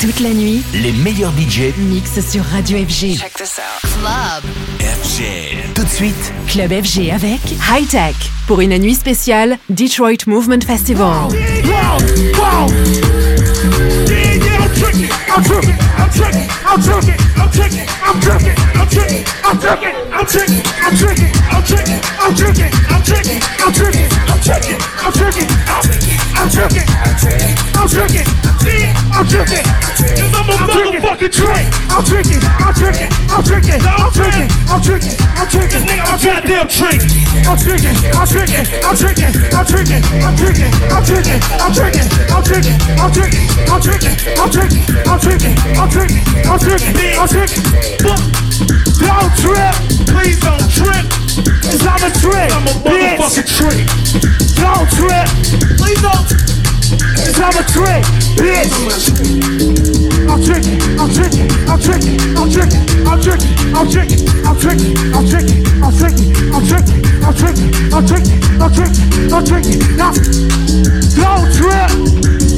Toute la nuit, les meilleurs budgets mixent sur Radio FG. Check this out. Club. FG. Tout de suite, Club FG avec High Tech pour une nuit spéciale Detroit Movement Festival. I'm tripping, I'm tripping, I'm I'm tripping, I'm tripping, I'm tripping, I'm tripping, I'm tripping, I'm tripping, I'm tripping, I'm tripping, I'm I'm tripping, I'm cause a motherfucking tricking, I'm tricking, I'm tricking, I'm tricking, I'm tricking, I'm nigga, I'm goddamn trick. I'm tricking, I'm tricking, I'm tricking, I'm tricking, I'm tricking, I'm tricking, I'm tricking, I'm tricking, I'm tricking, I'm tricking, I'm tricking. Don't trip, please don't trip. Cause I'm a trick, I'm a motherfucking trick. Don't trip, please don't. Cause I'm a trick, bitch. I'm tricking, I'm tricking, I'm tricking, I'm tricking, I'm tricking, I'm tricking, I'm tricking, I'm tricking, I'm tricking, I'm tricking, I'm tricking, I'm tricking, I'm tricking, I'm tricking. Now, don't trip.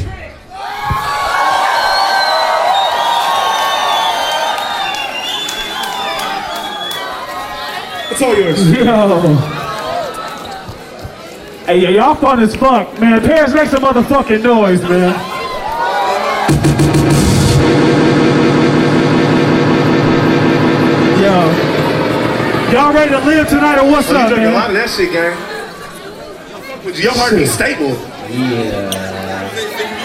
It's all yours. Yo. Hey, y'all fun as fuck, man. Parents make some motherfucking noise, man. Yo. Y'all ready to live tonight or what's oh, You up, drink a lot of that shit, gang. Would Your heart be stable. Yeah.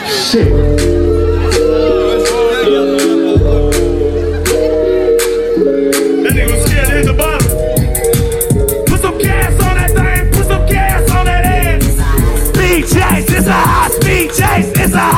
Shit. Chase. It's a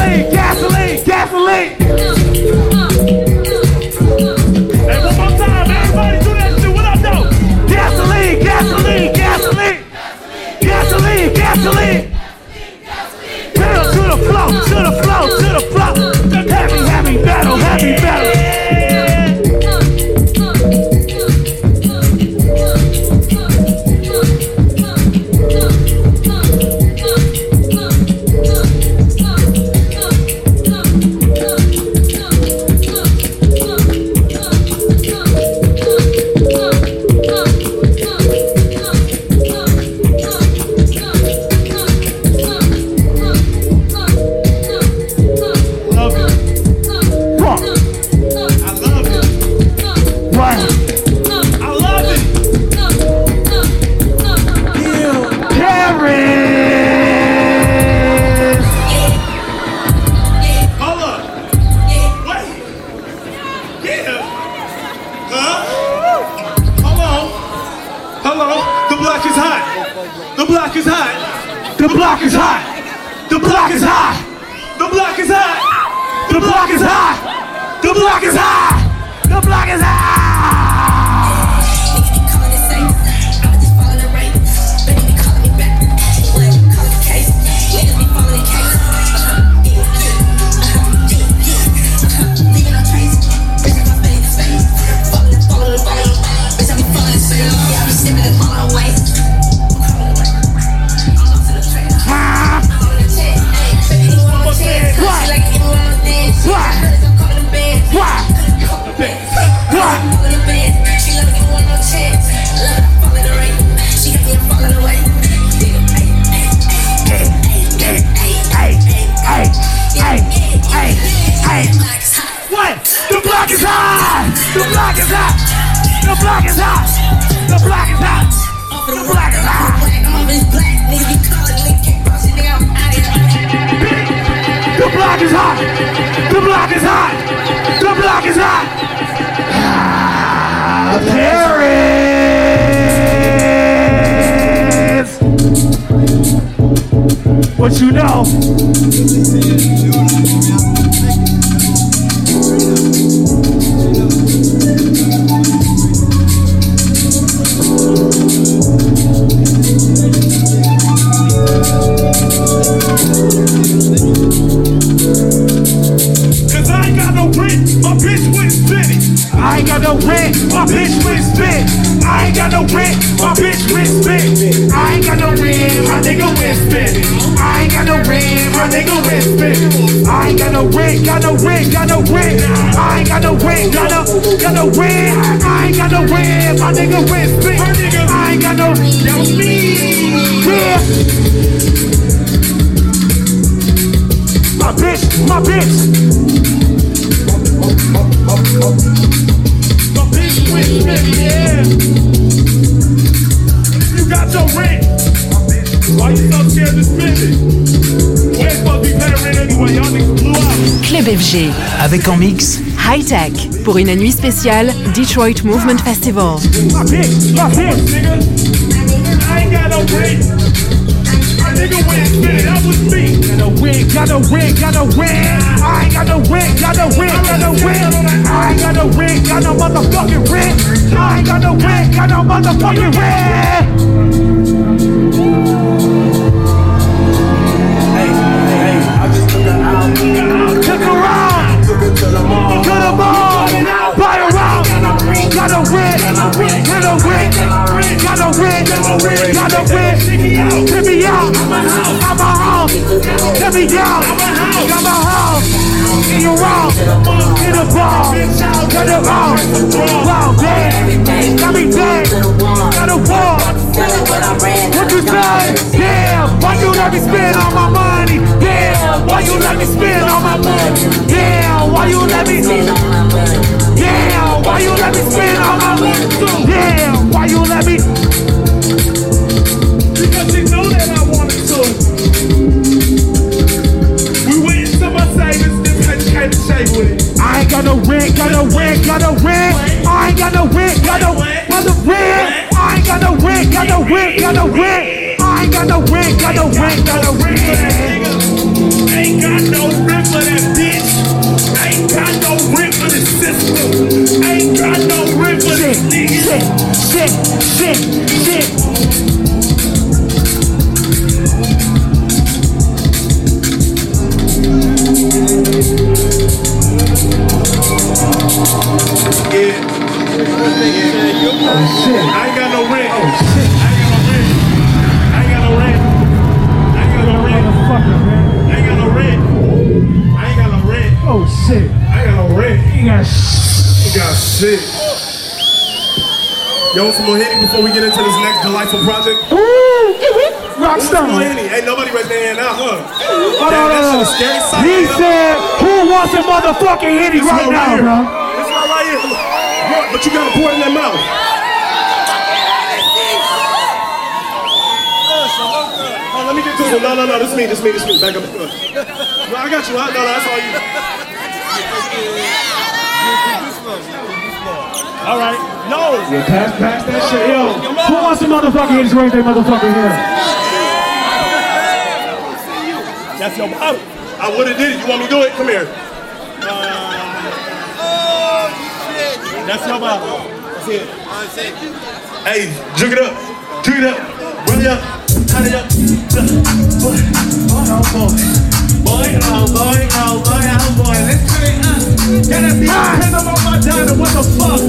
Yeah. Avec en mix High Tech pour une nuit spéciale Detroit Movement Festival. My bitch, my bitch. Nigga, I ain't got no rent. My nigga went spinning, that was me. Got no win, got no win, got no win. I ain't got no win, got no win, got no win. I ain't got no win, got no motherfucking win. I ain't got no win, got no motherfucking win. The mall, buy around. No win, got no win, got no win, got no win, got no win. Take me out, I'm my house. Take me out, got my house. In your house, in the ball, got the ball. Wow, damn, got me dead, got a wall. What you say? Damn, why you let me spend all my money? Damn, why you let me spend all my money? You let me? Damn, why you let me spend all my money? Damn, why you let me? Because you know that I wanted to. We went into my savings, this had to shave with it. I ain't got no rent, got no rent, got no rent. I ain't got no rent, got no, got no rent. I ain't got no rent, got no rent, got no rent. I ain't got no rent, got no rent, got no rent. Nigga, ain't got no rent for that bitch got no rent for the system. Ain't got no rent for this nigga. Shit, shit, shit, shit. Yeah. I ain't got no rent. Oh shit. I got no rent. You got sh- You got shit. Yo, want some more Henny before we get into this next delightful project? Ooh, rock Some more star. Henny. Ain't nobody raised their hand now, huh? Hold Damn, on, that hold on. is scary. Suck He it said, "Who wants a motherfucking hitty This right one now, here. bro?" This one right here. Bro, But you gotta pour it in that mouth. Oh, let me get to it. No, no, no. This is me. This is me. This is me. Back up. No, I got you. I, no, no, that's all you. All right. No. Pass, pass that shit, yo. Who wants a motherfucking hitty right there, motherfucking here? That's your bottle. I would have did it. You want me to do it? Come here. Uh, that's your bottle. That's it. Hey, drink it up. Drink it up. Run it up. Turn it up. Boy, oh boy. Boy, oh boy, oh boy, oh boy. Let's turn it up. Gotta be depend on my diner. What the fuck?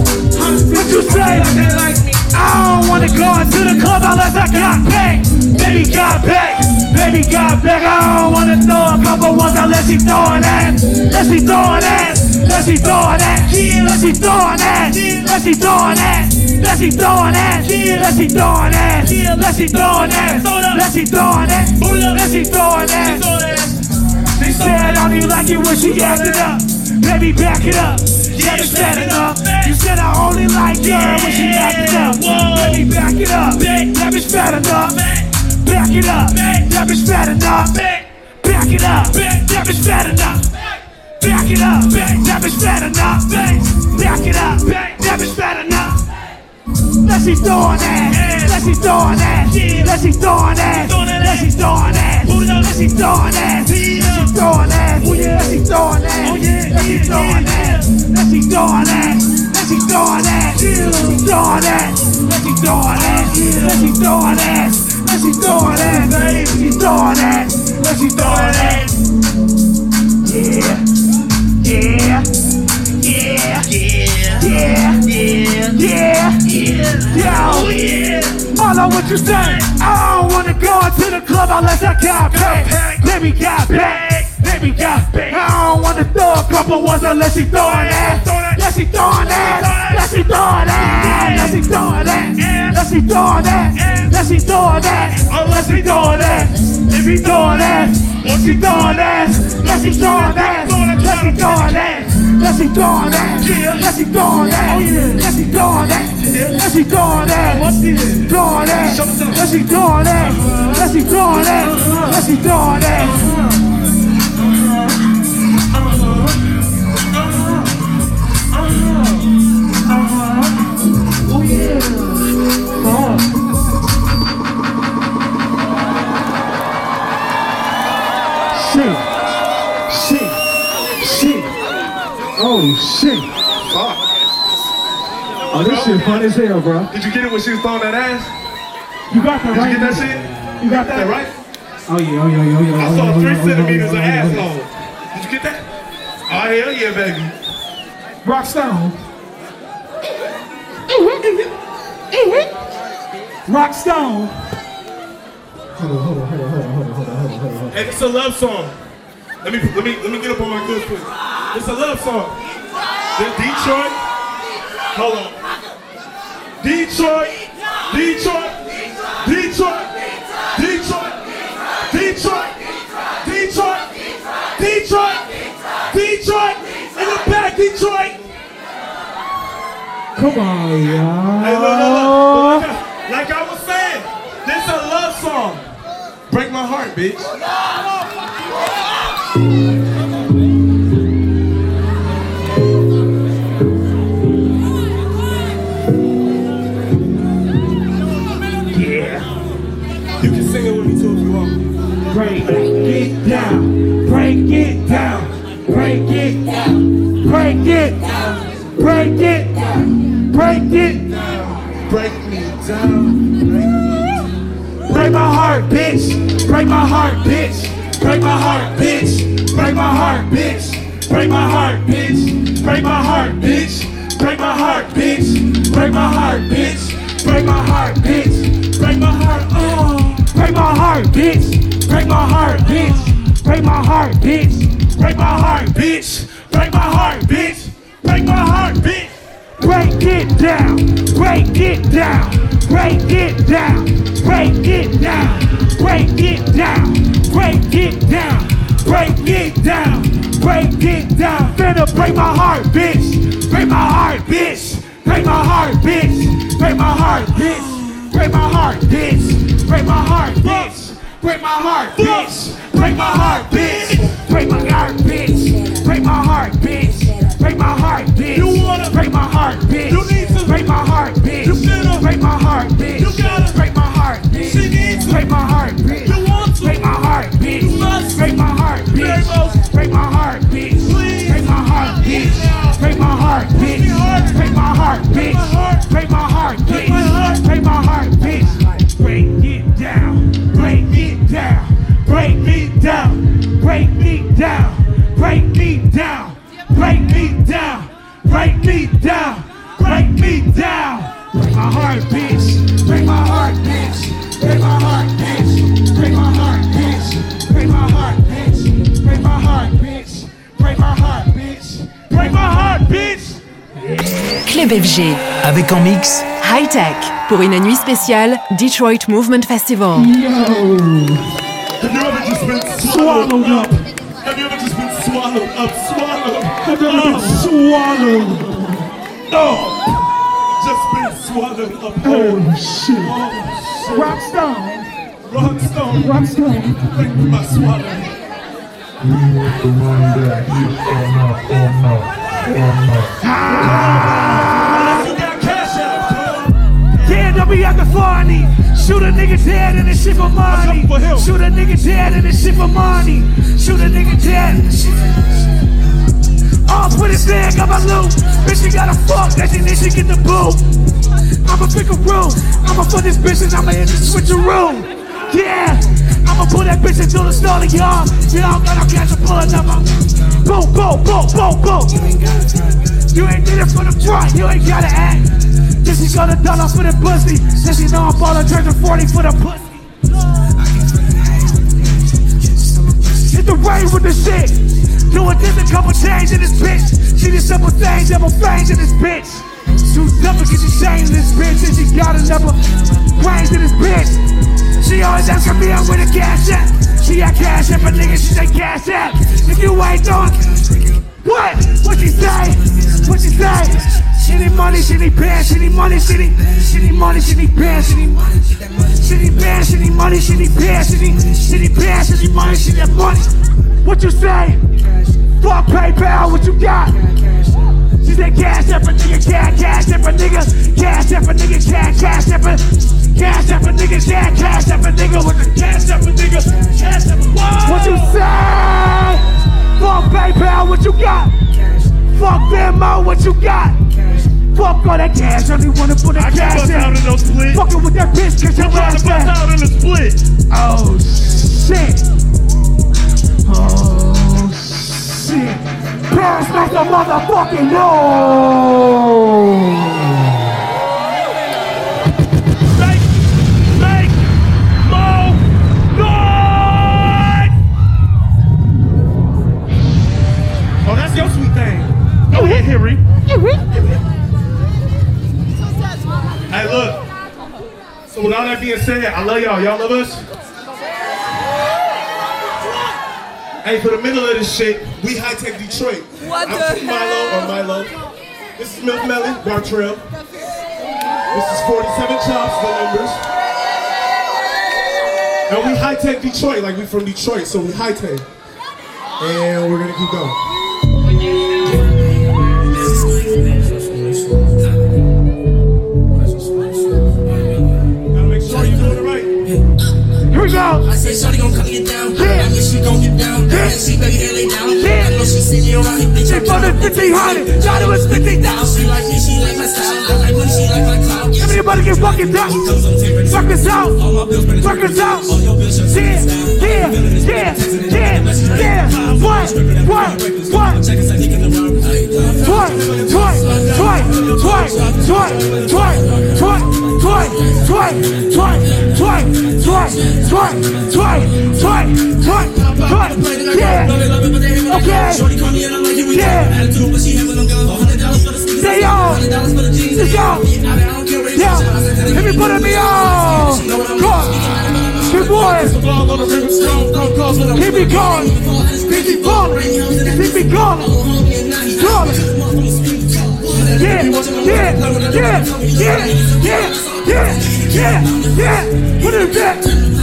What you say? They like me. I don't wanna go into the club unless I got paid. Baby got back, baby got back. I don't wanna throw a couple ones unless she throwing ass. Unless she throwing ass, unless she throwing ass, unless she throwing ass, unless she throwing ass, unless she throwing ass, unless she throwing ass, unless she throwing ass, unless she throwing ass, unless she throwing ass. She said on you like it when she acted up. Baby, back it up. Let it's bad enough. You said I only like her when she acting up. Me back it up. That bitch bad enough. Back it up. That bitch bad enough. Back it up. That bitch bad enough. Back it up. That bitch bad enough. Back it up. That bitch bad enough. Let's see throwing that. Let's see throwing that. Let's see throwing that. Let's see throwing that. Let's see throwing that. Let's see throwing that. Let's see throwing that. Let's see throwing that. Let's see throwing that. Let's see throwing that. Let's see throwing that. Let's see throwing that. Let's see throwing that. Let's see throwing that. Let's see throwing that. Let's see throwing that. Yeah. Yeah. Yeah. Yeah. Yeah. Yeah. Yeah. I know what you say. I don't wanna go into the club unless I got paid. Me got. Let me got paid. I don't wanna throw a couple ones unless she throwing that. Unless she throwing that. Unless she throwing that. Unless she throwing that. Unless she throwing that. Unless she throwing that. Unless she throwing that. If he throwing that. If she throwing that. Unless she throwing that. Unless she throwing that. Let's see throwing that. Let's see throwing that. Let's see throwing it. Where she going at? Going at? Where she going at? Where she going at? Where she going at? Shit. Shit. Shit. Oh, shit. Oh, this bro. shit fun as hell, bro. Did you get it when she was throwing that ass? You got that Did right. Did you get that shit? You got that, right? Oh yeah, oh yeah, oh yeah. I oh, saw oh, three oh, centimeters of ass asshole. Did you get that? Oh hell yeah, baby. Rock stone. Rock stone. Hold on, hold on, hold on, hold on, hold on, hold on, hold on, hold on. Hey, it's a love song. Let me let me let me get up on my goods quick. It's a love song. Detroit. Hold on. Detroit. Detroit. Detroit. Detroit. Detroit. Detroit. Detroit. Detroit. In the back, Detroit. Come on, y'all. Hey, look, look, look. Like I, was saying, this a love song. Break my heart, bitch. Down. Break it down. Break it down. Break it down. Break it down. Break it down. Break me down. Break my heart, bitch. Break my heart, bitch. Break my heart, bitch. Break my heart, bitch. Break my heart, bitch. Break my heart, bitch. Break my heart, bitch. Break my heart, bitch. Break my heart, bitch. Break my heart, oh. Break my heart, bitch. Break my heart, bitch. Break my heart, bitch. Break my heart, bitch. Break my heart, bitch. Break my heart, bitch. Break it down, break it down, break it down, break it down, break it down, break it down, break it down, break it down. Finna break my heart, bitch. Break my heart, bitch. Break my heart, bitch. Break my heart, bitch. Break my heart, bitch. Break my heart, bitch. Break my heart, bitch. Break my heart, bitch. Break my heart, bitch. Break my heart, bitch. Break my heart, bitch. You wanna- break my heart, bitch. You need to- break my heart, bitch. You finna- break my heart, bitch. You gotta- break my heart, bitch. She needs to- break my heart, bitch. You want to- break my heart, bitch. You must- break my heart, bitch. Break my heart, bitch. Please. break my heart, bitch. break my heart, bitch. break my heart, bitch. my heart. break my heart, bitch. break my heart, bitch. Break down, break me down, break me down, break me down, break me down, break me down. Break my heart beats, break my heart beats, break my heart beats, break my heart beats, break my heart beats, break my heart beats, break my heart beats, break my heart beats. Club FG. Avec en mix. High Tech. Pour une nuit spéciale Detroit Movement Festival. Yo. Have you ever just been swallowed up? Have you ever just been swallowed up? Swallowed. Have you ever been swallowed? Oh, just been swallowed up. Oh shit. Oh, shit. Rockstar. Rockstar. Rockstar. Thank you, my swallow. We want the money that hit on up, on up, on up. Ah! Yeah, don't be at the I need Shoot a nigga dead and this shit for money. Come for him. Shoot a nigga dead and this shit for money. Shoot a nigga dead. Oh, put his leg on my loop. Bitch, you gotta fuck, that she need to get the boot. I'ma pick a room. I'ma put this bitch and I'ma hit the switcheroo. Yeah, I'ma pull that bitch into the stall of y'all. Y'all gotta catch a bullet number. Boom, boom, boom, boom, boom. You ain't did it for the front, you ain't gotta act. This is gonna dollar for the pussy. You know I'm ballin' charging 40 for the pussy. Hit the rain with the shit. Doing this a couple change in this bitch. See the simple things, double fangs in this bitch. Too double get the shame in this bitch. And she got another brains in this bitch. She always asking me I'm with a cash app. She got cash app, but nigga, she say cash app. If you ain't doing what? What she say? What she say? She need money, she need pants, she need money, she need, she need money, she need pants, she need money, she need pants, she need money, she need pants, she need, she need pants, she need money, she need money. What you say? Fuck PayPal, what you got? She said cash up a nigga, cash, cash up a nigga, cash up a nigga, cash, cash up a, cash up a nigga, cash, cash up a nigga with the cash up a nigga, cash up a? What you say? Fuck PayPal, what you got? Cash. Fuck Venmo, what you got? Cash. Fuck all that cash, only wanna put that I cash bust out in in. no split. Fucking with that bitch, cause your I'm trying ass to bust out in a split. Oh shit. Oh shit. Paris make the motherfucking noise. Go ahead, Henry. Hey, look. So with all that being said, I love y'all. Y'all love us? Hey, for the middle of this shit, we high tech Detroit. What I'm the T Milo or Milo. This is Milf Melly, Bartrell. This is 47 Chops, the numbers. And we high tech Detroit, like we from Detroit, so we high tech. And we're gonna keep going. out said, Shawty gon' come get down. Yeah. I know she gon' get down. Yeah. And she to lay down. Yeah. I know she seen you around. She for the 1500, shot it was 50,000. She like me, she like my style. I like money, she like my clout. Yeah, Everybody get fucking down. Fuck us out. Fuck us out. Yeah, yeah, yeah, yeah, yeah. What, what, what? Twice, twice, twice, twice, twice, twice, twice, twice, twice, twice, twice, twice, twice, twice, twice, twice, twice. Yeah. Okay. Yeah. They all. They all. Yeah. Everybody me on. Come. Good boy. Keep me going. Keep me going. Keep me going. Going. Yeah, yeah, yeah, yeah, yeah, yeah, yeah, yeah. What is that?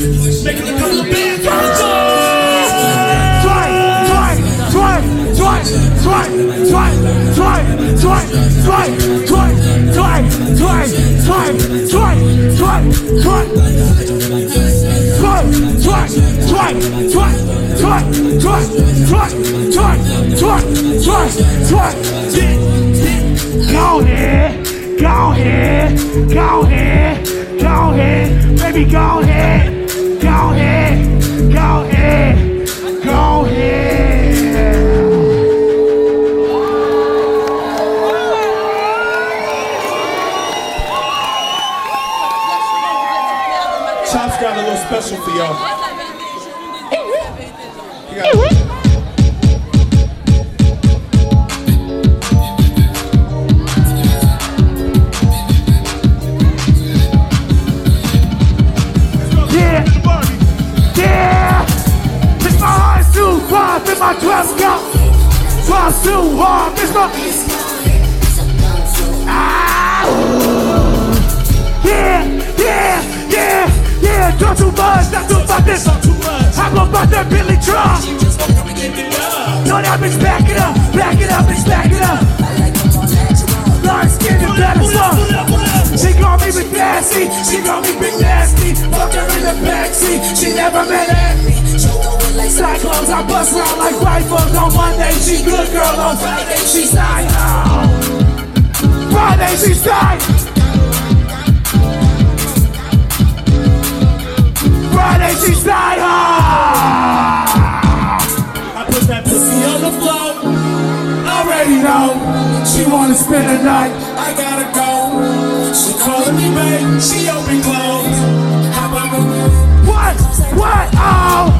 Making a couple of bands on Go ahead, go ahead, go ahead, go ahead, baby, go ahead go ahead, go ahead, go ahead. Chops got a little special for y'all. too warm. It's not. Ah. Yeah, yeah, yeah, yeah. Don't too much, not too fucking. I'm about that Billy Drum. No, that bitch back it up, back it up, bitch back it up. Dark skin and better stuff. She call me Big Nasty, she call me Big Nasty. Fuck her in the backseat, she never met at me. Cyclones, I bust around like rifles on Monday. She good girl on Friday, she side. Friday, she side. Friday, she side. I put that pussy on the floor. Already know she wanna spend the night. I gotta go. She calling me babe. She open clothes. How about? What? What? Oh!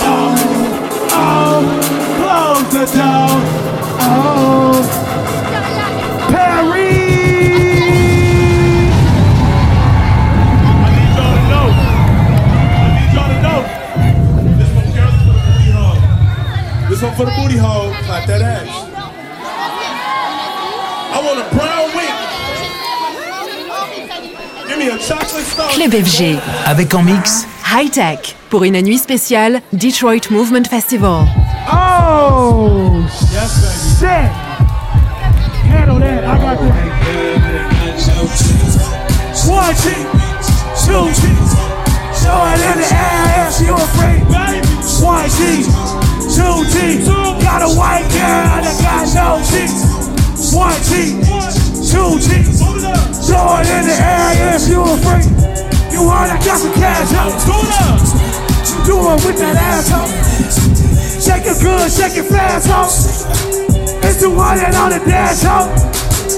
Close the door. Oh, Perry. I need y'all to know. I need y'all to know. This one, girls, for the booty hole. This one for the booty hole. Clap that ass. I want a brown wing. Give me a chocolate star. Club FG. Avec en mix High Tech. Pour une nuit spéciale Detroit Movement Festival. Oh, Yes, shit. Handle that. I got that. One two cheeks. Show it in the air if you afraid. One cheek, two cheeks. Got a white girl that got no cheeks. One cheek, two cheeks. Hold it up. Throw it in the air if you afraid. You heard I got some cash out. Do it up. Do it with that asshole. Good, shake it fast, ho. It's 200 on the dash, ho.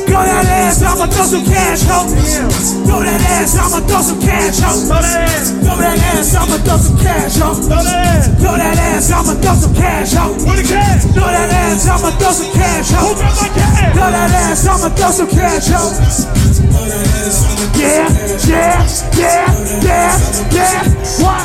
Go that ass, I'ma throw some cash, ho. Throw that ass, I'ma throw some cash, ho. Throw that ass. Throw that ass, I'ma throw some cash, ho. Throw that ass. Throw that ass, I'ma throw some cash, ho. Where the cash? Throw that ass, I'ma throw some cash, ho. Who got my cash? Throw that ass, I'ma throw some cash, ho. Yeah, yeah, yeah, yeah, yeah. What?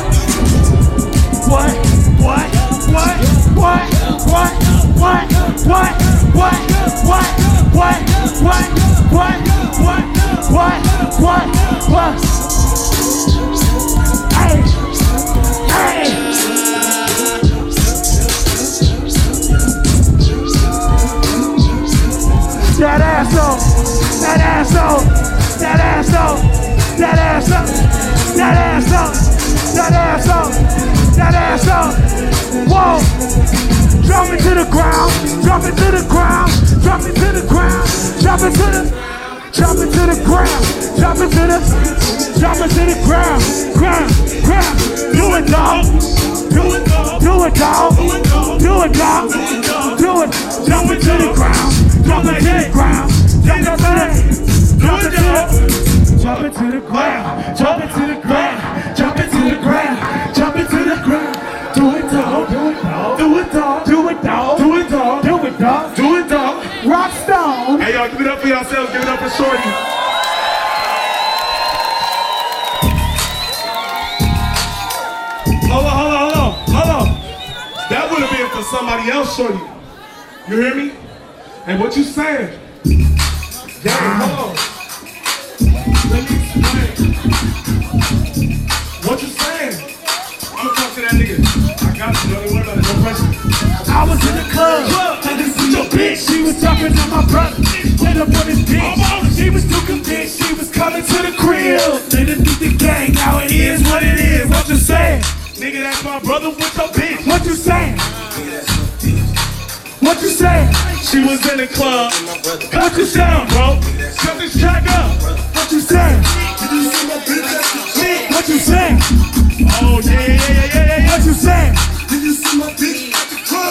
What? What? What? What? What? What? What? What? What? What? What? What? What? What? What? What? Hey! That ass up! That ass up! That ass up! That ass up! That ass up! That ass up! That ass up! Whoa! Drop it to the ground! Drop it to the ground! Drop it to the ground! Drop it to the Drop it to the ground! Drop it to the Drop it to the ground! Ground! Ground! Do it, dog! Do it! Do it, dog! Do it, dog! Do it! Drop it to the ground! Drop it to the ground! Drop it to the Drop it to the Drop it to the ground! Drop it to the ground! Drop it to the ground! It, dog! Do it, dog! Do it, dog! Do it, dog. Rock Stone! Hey, y'all, give it up for yourselves. Give it up for Shorty. Hold on, hold on, hold on, hold on. That would have been for somebody else, Shorty. You hear me? And what you saying? Nigga, that's my brother with your bitch. What you saying? What you saying? She was in the club. What you saying, bro. Shut this track up. What you saying? What you saying? Oh, yeah, yeah, yeah, yeah, yeah, yeah. What you saying?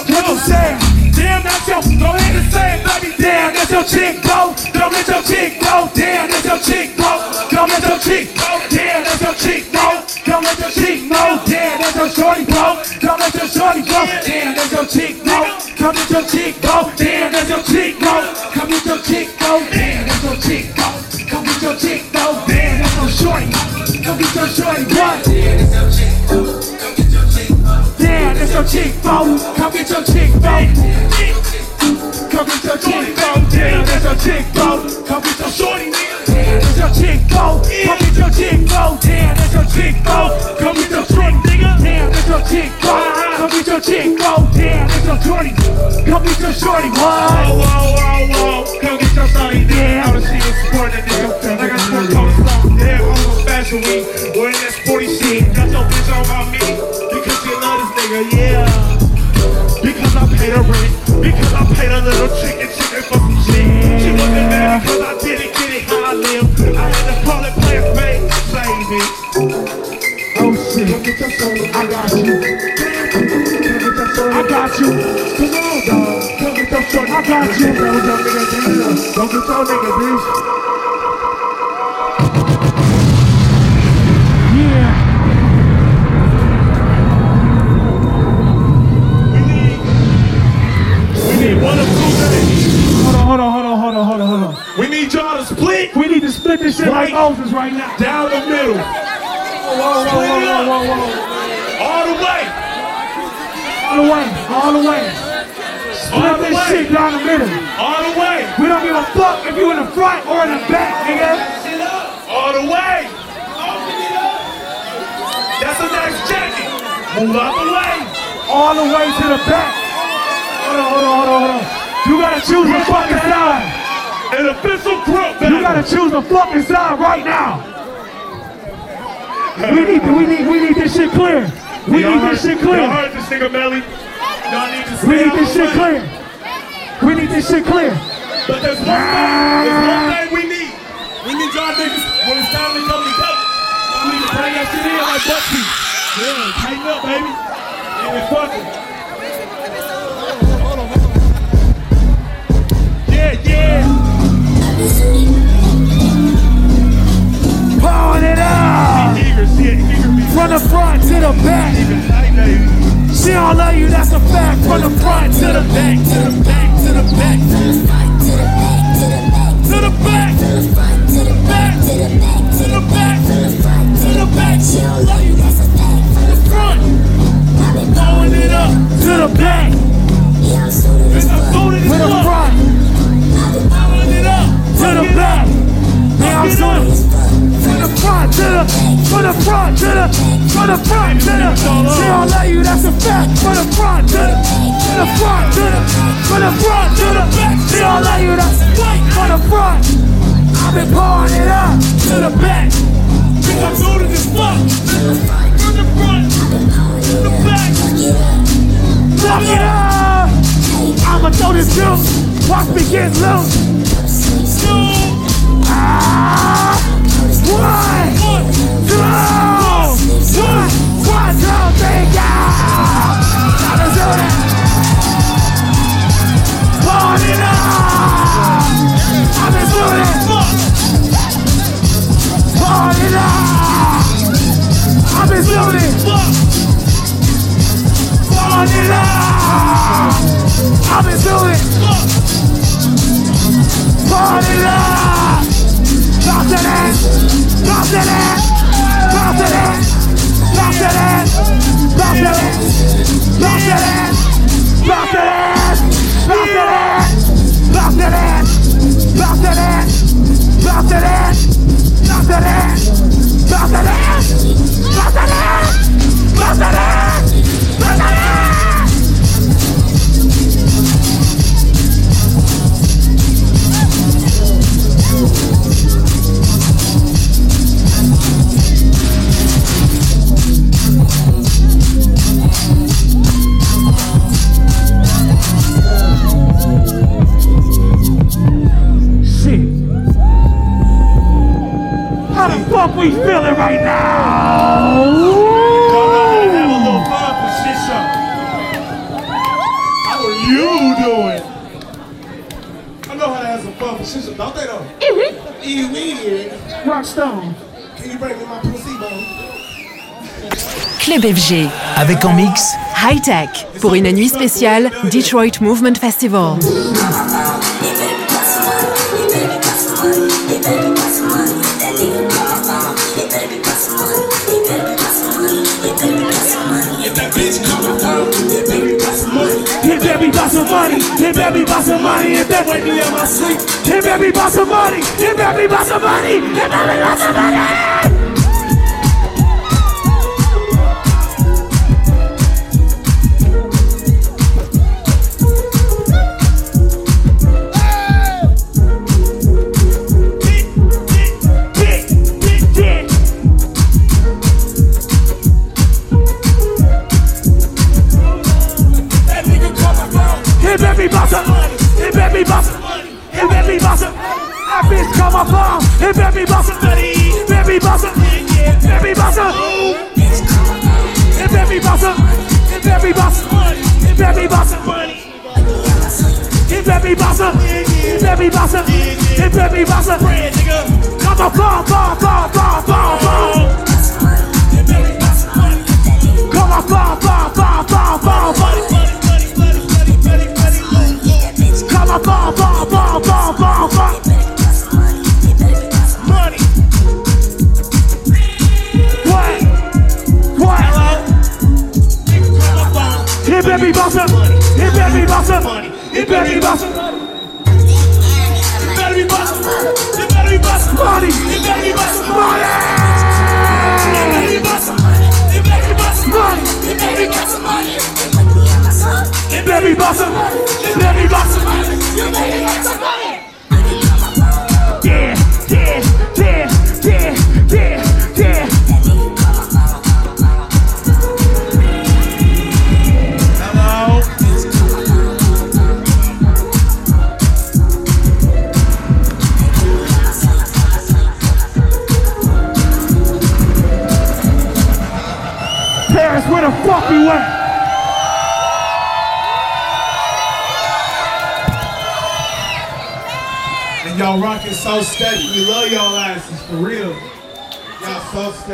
What you saying? Damn, that's your, go ahead and say it, baby. Damn, that's your chick, bro. Don't let your chick go. Damn, that's your chick, bro. Your chick mo. Damn, that's your shorty, bro. Come at your shorty, bro. Damn, that's your chick mo. Come at your chick mo. Damn, that's your chick mo. Come at your chick mo. Damn, that's your chick mo. Come at your chick mo. Damn, that's your shorty. Come get your shorty, what? Damn, that's your chick mo. Come get your chick mo. Come get your chick mo. Damn, that's your chick mo. Come get your shorty, nigga. Damn, that's your chick mo. Come get your chick mo. Damn, that's your chick mo. Chick. Come get your chick mo. Damn, that's your shorty. Come get your shorty, Whoa, what? whoa, whoa, whoa. Come get your shorty. All the shit is support that nigga. Like I told the song, damn, I'm on fashion week. Wearing that sporty shit. Got your bitch on my me. Because she love this nigga, yeah. Because I paid her rent. Because I paid a little chicken chicken for some shit. She wasn't mad because I didn't get get your shorty. I got you. Come get your shorty. I got you. Come on, dog. Come get your shorty. I got you. Don't get your nigga, bitch. Don't get your nigga, bitch. Yeah. We need, we need one of two things. Hold on, hold on, hold on, hold on, hold on, hold on. We need y'all to split We need to split this shit like Right. Moses right now. down the middle. Whoa, whoa, whoa, whoa, whoa. All the way. All the way, all the way. Split this way. shit down the middle. All the way. We don't give a fuck if you in the front or in the back, nigga. All the way. That's a nice jacket. Move out the way. All the way to the back. Hold on, hold on, hold on, hold on. You gotta choose the fucking side. An official group You gotta choose the fucking side right now. We need, we need, we need this shit clear. We need this shit clear. Y'all heard this nigga Melly. Y'all need to We need this shit clear. We need this shit clear. But there's one thing, there's one ah. thing we need. We need y'all niggas when it's time to come together. Y'all need to bring that shit in like butt cheeks. Yeah, tighten up, baby. And it's fucking. Yeah, yeah. Pulling it up. Eager, shit, eager me. From the front to the back. She don't love you, that's a fact. From the front to the back, to the back, to the back. To the back. To the back. To the back. To the back. To the back. She don't love you, that's a fact. From the front. Throwing it up. To the back. Bitch, I'm suited To as the front. Throwing it up. The, from the front to the, from the front to the. She don't love you, that's a fact. From the front to the, to the front to the, from the front to the. She don't love you, that's from the front. I've been pouring it up to the back. Bitch, I'm suited as fuck. From the front to the back. Fuck it up. I'ma throw this juice. Watch me get loose. Ah. One, Drop it in! Drop it in! To that. Drop to that. Drop to that. Drop to that. Drop to that. Drop to that. Drop to that. Drop to that. Drop to that. Drop to that. Drop to that. Drop to that. Drop to that. Drop to that. Drop fuck we feeling right now? Y'all know how to have a little fun for shit show. How are you doing? I know how to have some fun for shit show, don't they though? Ew, ew. Rock Stone. Can you bring me my pussy, bro? Club FG. Avec en mix High Tech pour une nuit spéciale Detroit Movement Festival. That. If that bitch coming through, that baby got some money. Hit that baby got some money. Hit that baby got some money. If that wake me in my sleep. Hit that baby got some money. Hit that baby got some money. Hit that baby got some money. me pasa.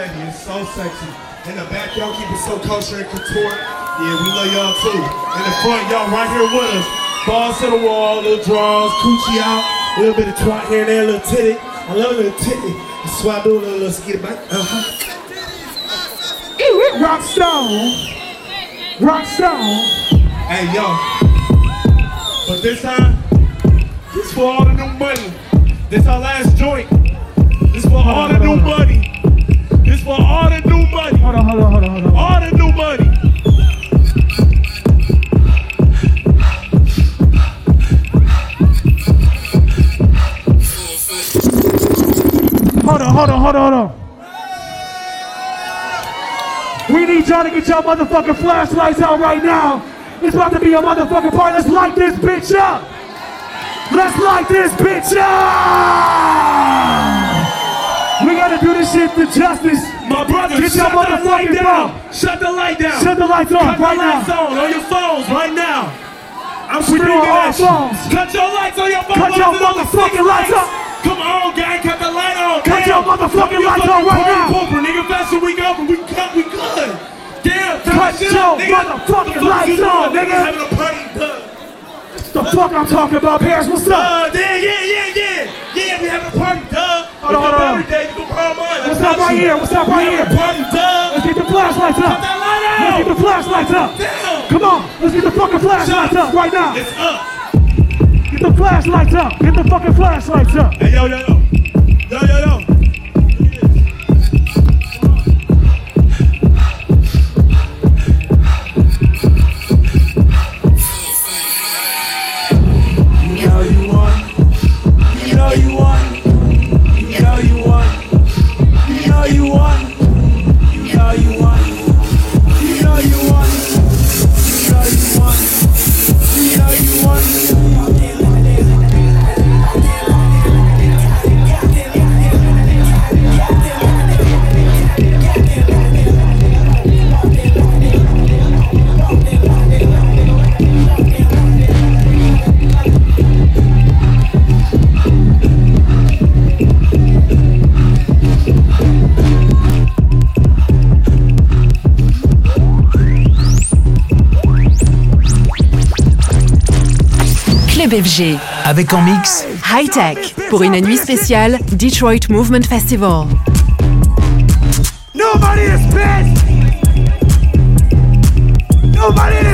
Steady. It's so sexy. In the back, y'all keep it so kosher and couture. Yeah, we love y'all too. In the front, y'all right here with us. Balls to the wall, little draws, coochie out, a little bit of twat here and there, a little titty. I love a little titty. That's why I do a little, little skitty back. Uh-huh. Rock Stone. Rock Stone. Hey, yo. But this time, this for all the new money. This our last joint. This for all the new money. For all the new money. Hold on, hold on, hold on, hold on. All the new money. Hold on, hold on, hold on, hold on. We need y'all to get your motherfucking flashlights out right now. It's about to be a motherfucking party. Let's light this bitch up. Let's light this bitch up. We gotta do this shit to justice. My brother, Get your shut the light motherfucking down. Shut the light down. Shut the lights off right now. on on your phones right now. I'm screaming at you. phones. Cut your lights on your phone. Cut your Those are the motherfucking lights up. Come on, gang. Cut the light on. Cut Damn. your motherfucking You lights on right now. Pooper, nigga. Faster we go, but we cut, we good. Damn, Cut your up, motherfucking The fuck lights on, nigga. Having a party. The fuck I'm talking about, Paris? What's up? Uh, yeah, yeah, yeah, yeah. Yeah, we having a party, duh. Hold on, hold on. Every day, you can prom on. What's up right here? What's up right here? party, duh. Let's get the flashlights Cut up. that light Let's out. get the flashlights up. Damn. Come on, let's get the fucking flashlights up right now. It's up. Get the flashlights up. Get the fucking flashlights up. Hey, yo, yo, yo. Yo, yo, yo. FG. Avec en mix High Tech pour une nuit spéciale Detroit Movement Festival. Nobody is pissed. Nobody is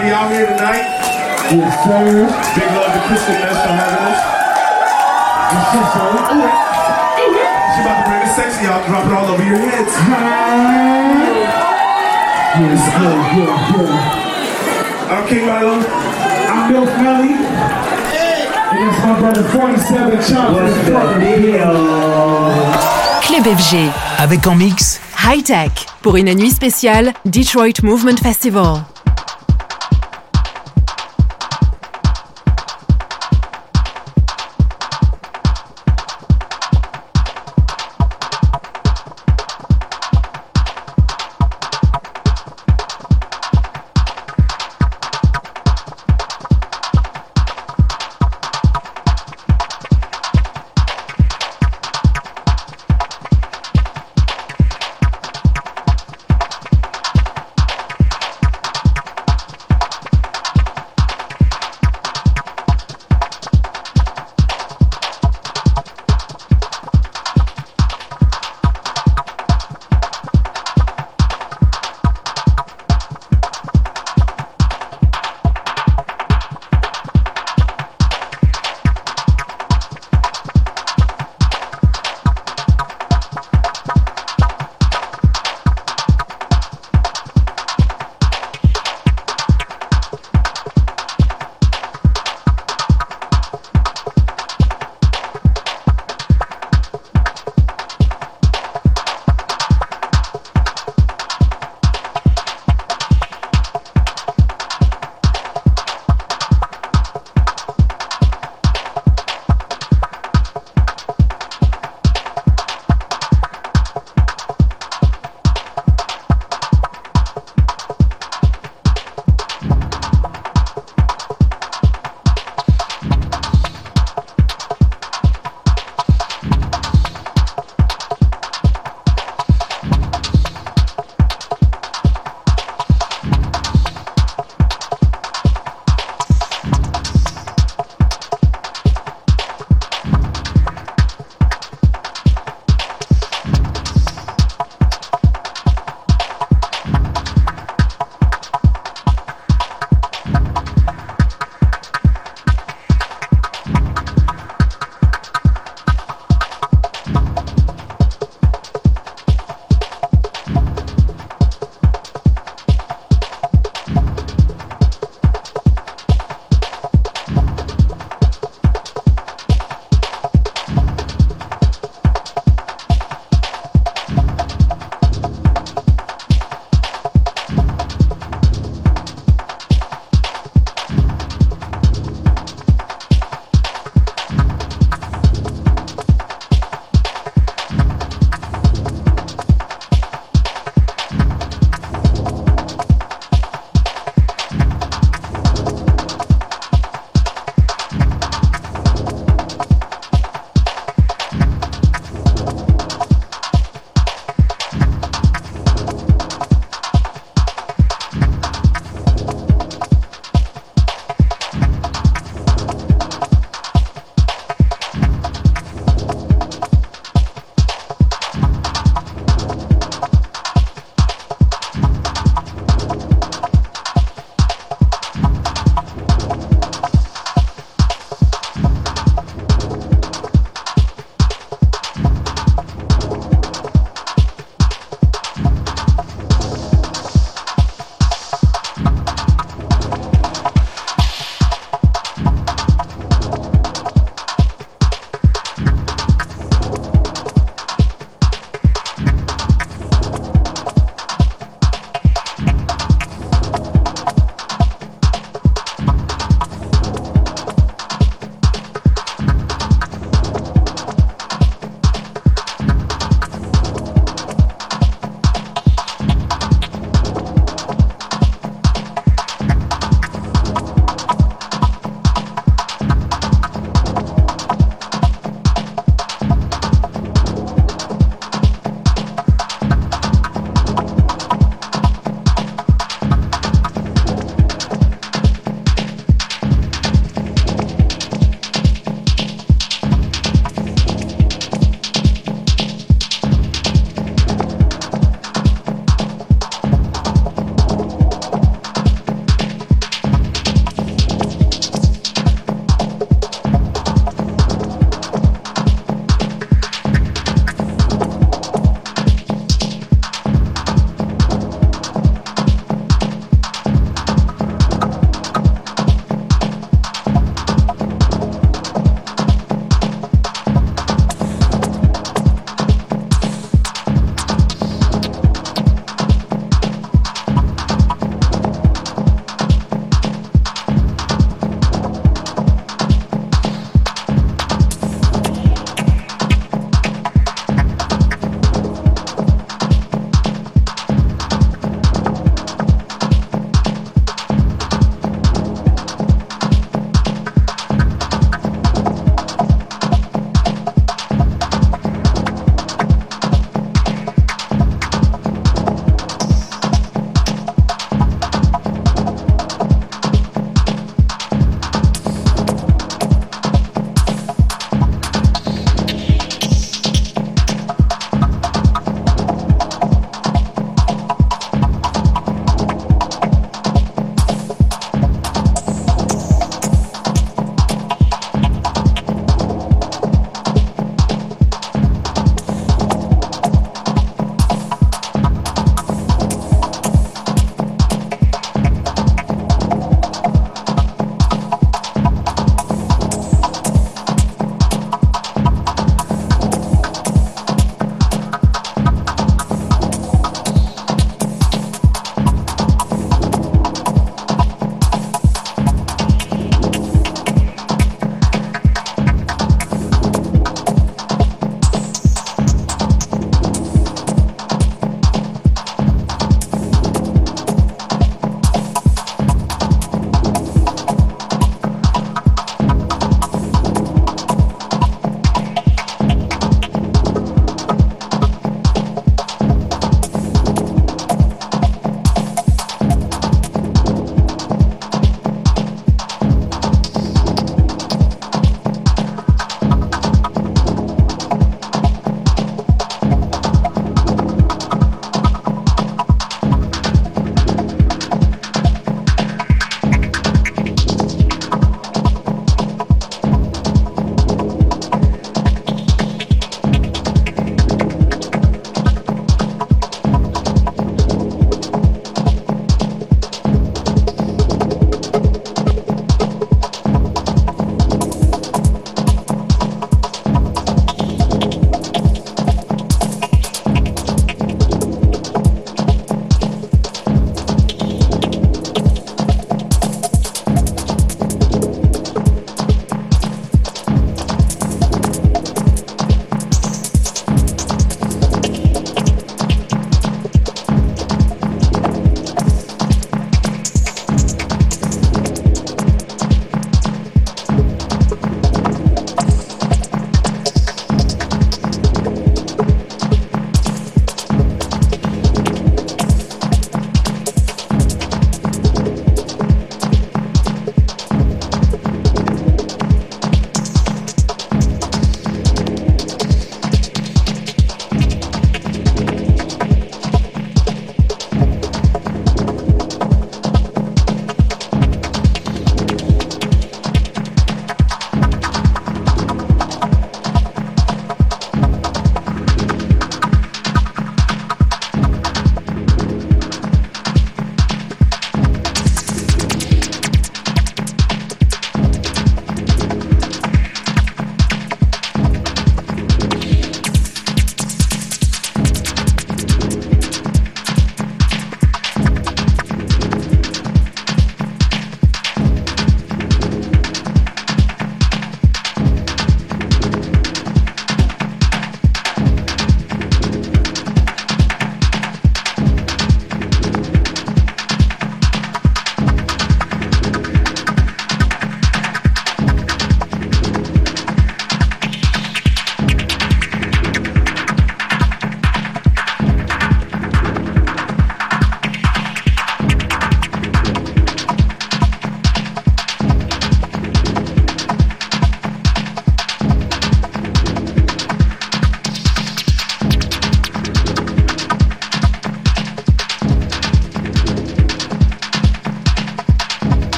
to everybody out here tonight? Yes, sir. Big love to Crystal Mess for having us. Yes, sir. She about to bring the sexy out, drop it all over your heads. Yes, good, good, good. I'm King Milo. I'm Milk Melly. And it's my brother 47 Chop. What's the deal? Club FG. avec en mix High Tech pour une nuit spéciale Detroit Movement Festival.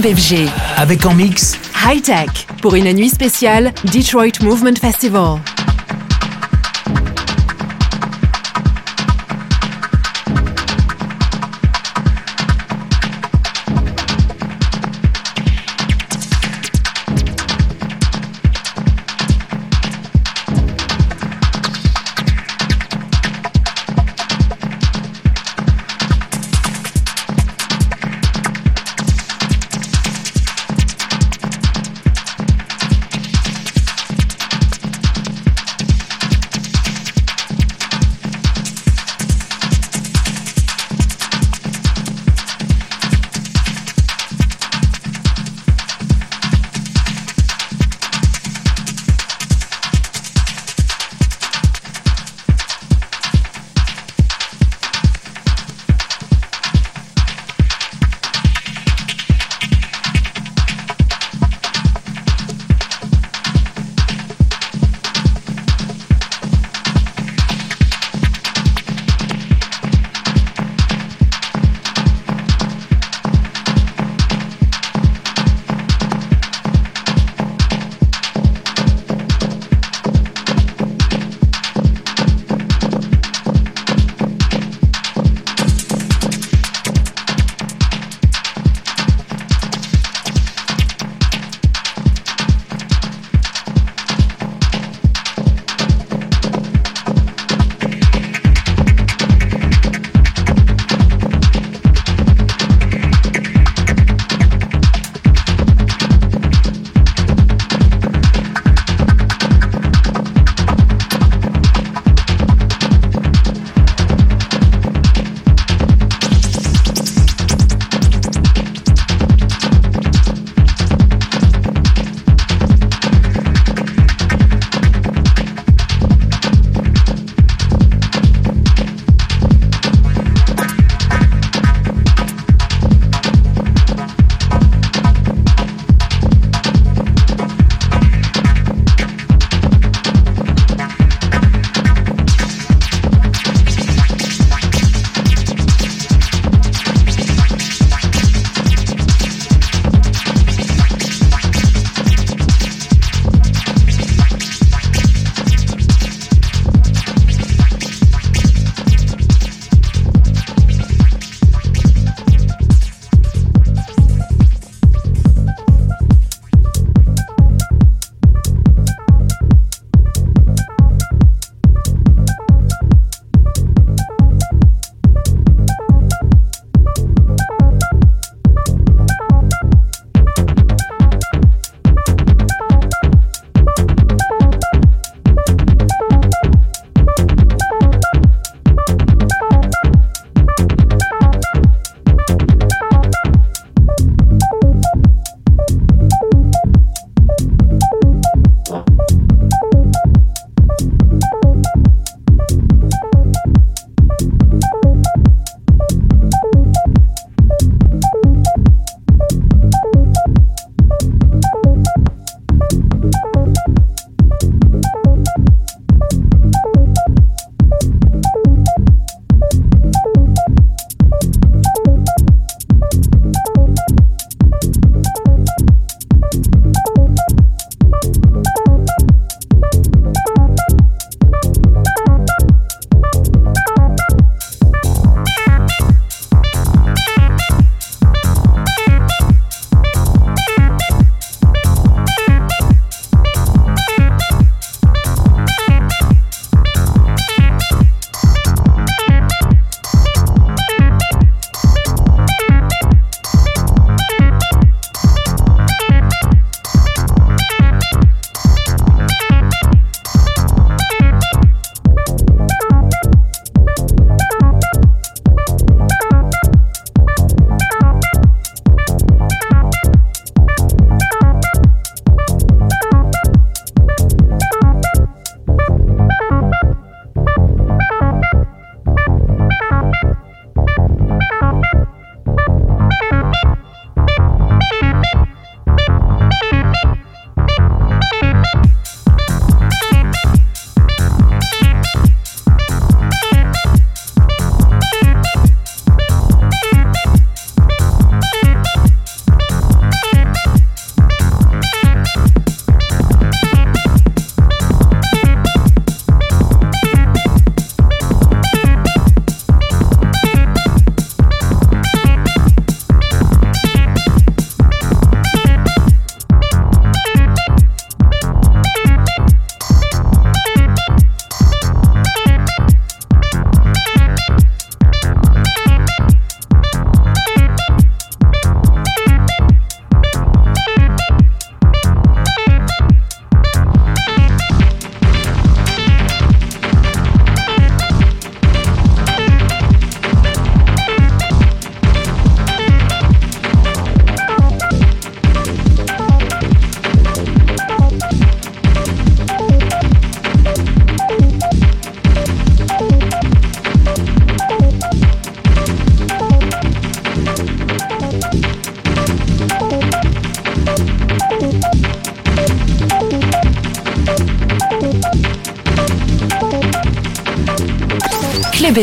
Club FG. Avec en mix High Tech pour une nuit spéciale Detroit Movement Festival.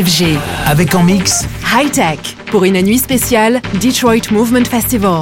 FG. Avec en mix High Tech pour une nuit spéciale Detroit Movement Festival.